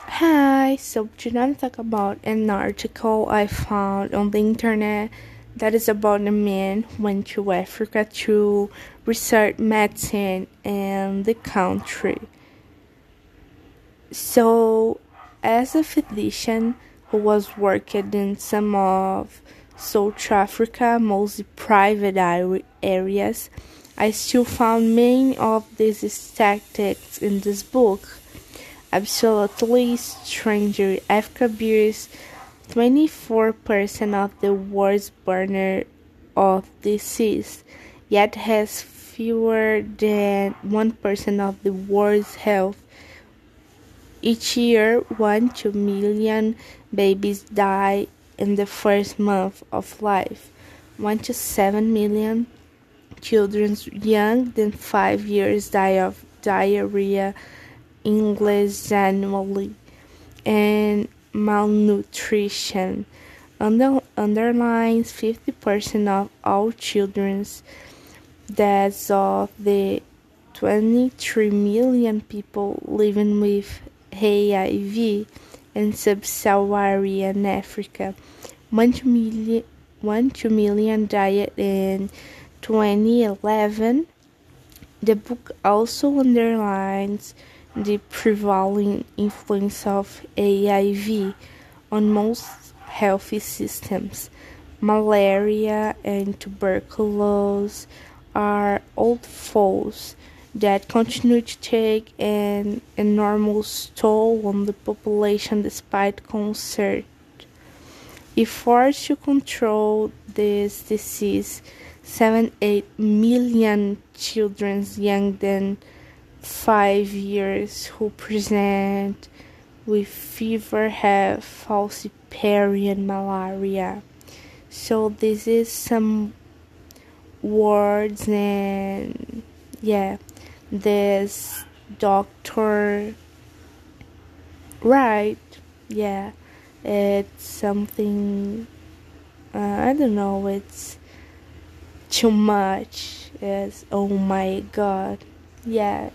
Hi, so today I'm talk about an article I found on the internet that is about a man went to Africa to research medicine in the country. So, as a physician who was working in some of South Africa, mostly private areas, I still found many of these statistics in this book absolutely stranger. Africa bears 24% of the world's burner of disease, yet has fewer than 1% of the world's health. Each year, 1 to million babies die in the first month of life. 1 to 7 million children young than 5 years die of diarrhea English annually, and malnutrition under, underlines 50% of all children's deaths of the 23 million people living with HIV in sub-Saharan Africa. One to million, one to million died in 2011. The book also underlines the prevailing influence of HIV on most health systems. Malaria and tuberculosis are old foes that continue to take an enormous toll on the population despite concert. Efforts to control this disease, 7 8 million children younger than five years who present with fever have falciparum malaria. So this is some words and yeah, this doctor right yeah it's something uh, i don't know it's too much it's oh my god yeah